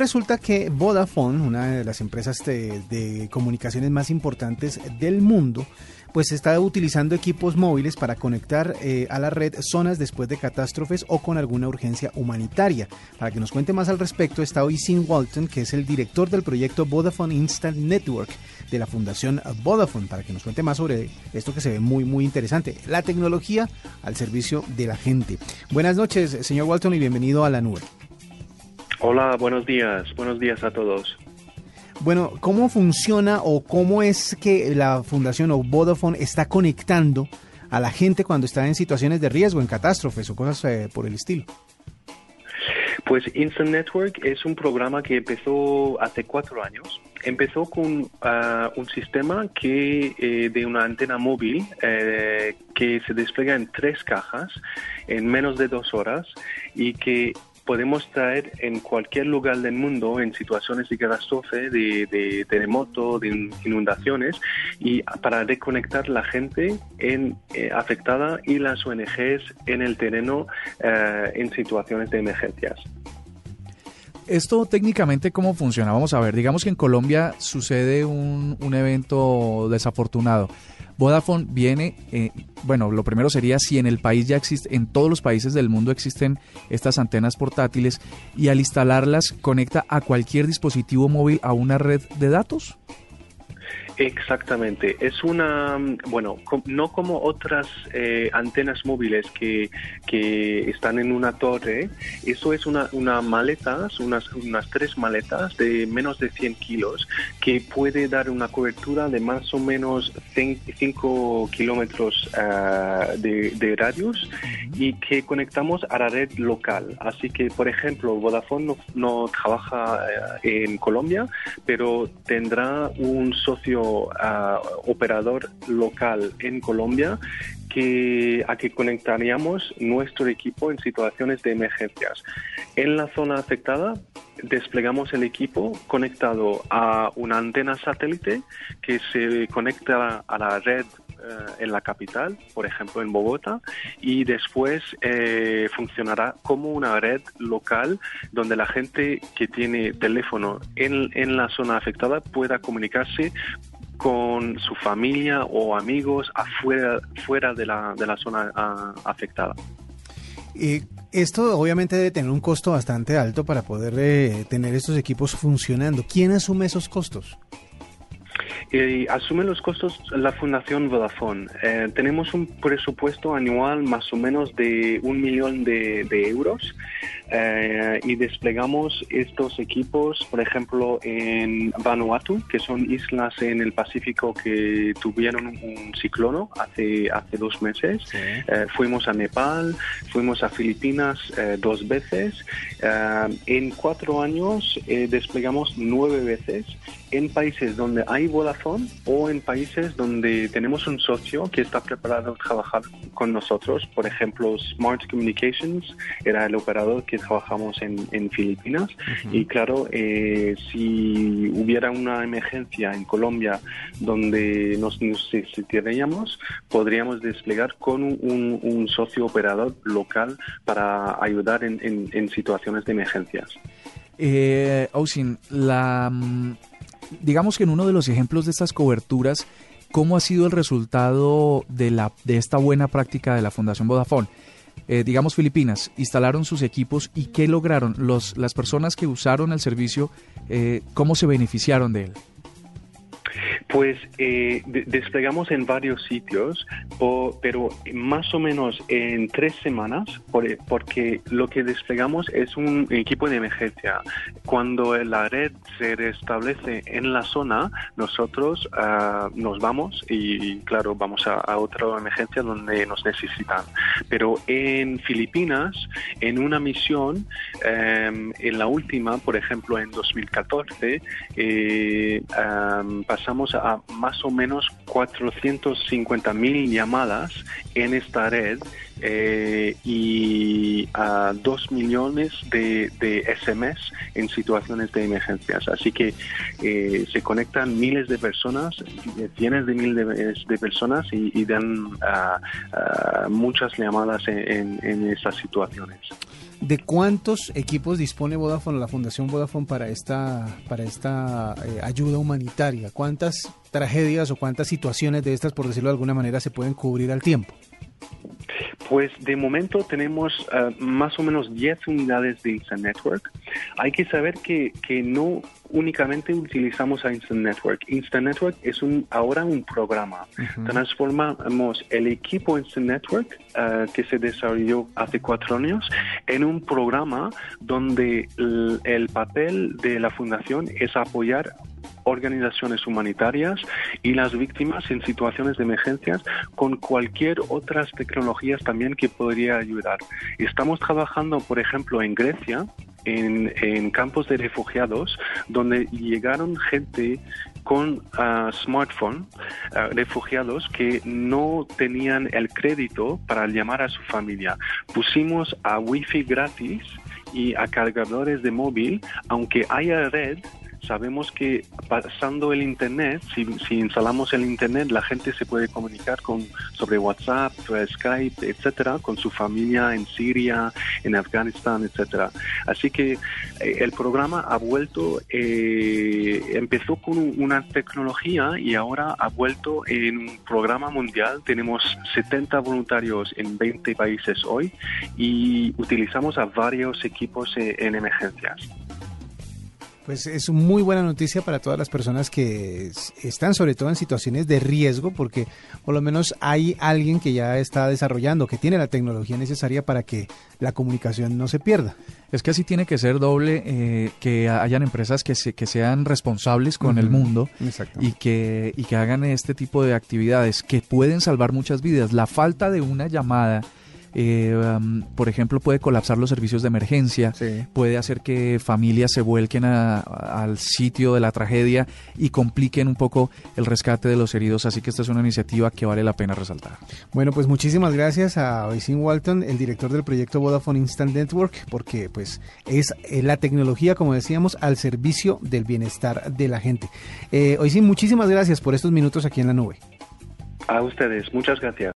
Resulta que Vodafone, una de las empresas de, comunicaciones más importantes del mundo, pues está utilizando equipos móviles para conectar eh, a la red zonas después de catástrofes o con alguna urgencia humanitaria. Para que nos cuente más al respecto está hoy Sin Walton, que es el director del proyecto Vodafone Instant Network de la Fundación Vodafone, para que nos cuente más sobre esto que se ve muy, muy interesante, la tecnología al servicio de la gente. Buenas noches, señor Walton, y bienvenido a la nube. Hola, buenos días. Buenos días a todos. Bueno, ¿cómo funciona o cómo es que la fundación o Vodafone está conectando a la gente cuando está en situaciones de riesgo, en catástrofes o cosas eh, por el estilo? Pues Instant Network es un programa que empezó hace cuatro años. Empezó con ah, un sistema que eh, de una antena móvil eh, que se despliega en tres cajas en menos de dos horas y que podemos traer en cualquier lugar del mundo en situaciones de catástrofe, de, terremoto, de inundaciones y para reconectar la gente en, eh, afectada y las ONGs en el terreno eh, en situaciones de emergencias. Esto técnicamente, ¿cómo funciona? Vamos a ver, digamos que en Colombia sucede un evento desafortunado. Vodafone viene, eh, bueno, lo primero sería si en el país ya existe, en todos los países del mundo existen estas antenas portátiles y al instalarlas conecta a cualquier dispositivo móvil a una red de datos. Exactamente. Es una, bueno, no como otras eh, antenas móviles que, que, están en una torre. Eso es una, una maleta, unas, unas tres maletas de menos de 100 kilos que puede dar una cobertura de más o menos 5 kilómetros uh, de, de, radius y que conectamos a la red local. Así que, por ejemplo, Vodafone no, no trabaja eh, en Colombia, pero tendrá un socio operador local en Colombia que, a que conectaríamos nuestro equipo en situaciones de emergencias. En la zona afectada desplegamos el equipo conectado a una antena satélite que se conecta a la red eh, en la capital, por ejemplo en Bogotá, y después eh, funcionará como una red local donde la gente que tiene teléfono en, en la zona afectada pueda comunicarse con su familia o amigos afuera fuera de la, de la zona ah, afectada. Y esto obviamente debe tener un costo bastante alto para poder eh, tener estos equipos funcionando. ¿Quién asume esos costos? Eh, asume los costos la Fundación Vodafone. Eh, tenemos un presupuesto anual más o menos de un millón de, euros eh, y desplegamos estos equipos, por ejemplo, en Vanuatu, que son islas en el Pacífico que tuvieron un ciclono hace, hace dos meses. fuimos a Nepal, fuimos a Filipinas dos veces. en cuatro años desplegamos nueve veces en países donde hay Vodafone o en países donde tenemos un socio que está preparado a trabajar con nosotros. Por ejemplo, Smart Communications era el operador que trabajamos en, Filipinas. Y claro, eh, si hubiera una emergencia en Colombia donde nos necesitaríamos, podríamos desplegar con un, socio operador local para ayudar en, situaciones de emergencias. Eh, la mm, digamos que en uno de los ejemplos de estas coberturas, ¿cómo ha sido el resultado de, la, de esta buena práctica de la Fundación Vodafone? Eh, digamos Filipinas, instalaron sus equipos y ¿qué lograron? Los, las personas que usaron el servicio, eh, ¿cómo se beneficiaron de él? Pues eh, desplegamos en varios sitios, pero más o menos en tres semanas, porque lo que desplegamos es un equipo de emergencia. Cuando la red se restablece en la zona, nosotros ah, nos vamos y, claro, vamos a, otra emergencia donde nos necesitan. Pero en Filipinas, en una misión, em, en la última, por ejemplo, en 2014, eh, pasamos a a más o menos 450 mil llamadas en esta red eh, y a 2 millones de, SMS en situaciones de emergencias. Así que eh, se conectan miles de personas, cientos de miles de, personas y, dan muchas llamadas en, en, en estas situaciones. ¿De cuántos equipos dispone Vodafone, la Fundación Vodafone para esta, para esta eh, ayuda humanitaria? ¿Cuántas tragedias o cuántas situaciones de estas, por decirlo de alguna manera, se pueden cubrir al tiempo? Pues de momento tenemos uh, más o menos 10 unidades de Instant Network. Hay que saber que, que no únicamente utilizamos a Instant Network. Instant Network es un, ahora un programa. Uh -huh. Transformamos el equipo Instant Network uh, que se desarrolló hace cuatro años en un programa donde el, el papel de la fundación es apoyar organizaciones humanitarias y las víctimas en situaciones de emergencias con cualquier otras tecnologías también que podría ayudar. Estamos trabajando, por ejemplo, en Grecia, en, en campos de refugiados, donde llegaron gente con uh, smartphone, uh, refugiados que no tenían el crédito para llamar a su familia. Pusimos a wifi gratis y a cargadores de móvil, aunque haya red, sabemos que pasando el internet, si, instalamos el internet, la gente se puede comunicar con sobre WhatsApp, Skype, etcétera, con su familia en Siria, en Afganistán, etcétera. Así que eh, el programa ha vuelto, eh, empezó con una tecnología y ahora ha vuelto en un programa mundial. Tenemos 70 voluntarios en 20 países hoy y utilizamos a varios equipos en, en emergencias. Pues es muy buena noticia para todas las personas que están sobre todo en situaciones de riesgo, porque por lo menos hay alguien que ya está desarrollando, que tiene la tecnología necesaria para que la comunicación no se pierda. Es que así tiene que ser doble, eh, que hayan empresas que, se, que sean responsables con uh -huh. el mundo y que, y que hagan este tipo de actividades que pueden salvar muchas vidas. La falta de una llamada eh, um, por ejemplo, puede colapsar los servicios de emergencia, sí. puede hacer que familias se vuelquen a, a, al sitio de la tragedia y compliquen un poco el rescate de los heridos. Así que esta es una iniciativa que vale la pena resaltar. Bueno, pues muchísimas gracias a Oisin Walton, el director del proyecto Vodafone Instant Network, porque pues es la tecnología, como decíamos, al servicio del bienestar de la gente. Eh, Oisin, muchísimas gracias por estos minutos aquí en la nube. A ustedes, muchas gracias.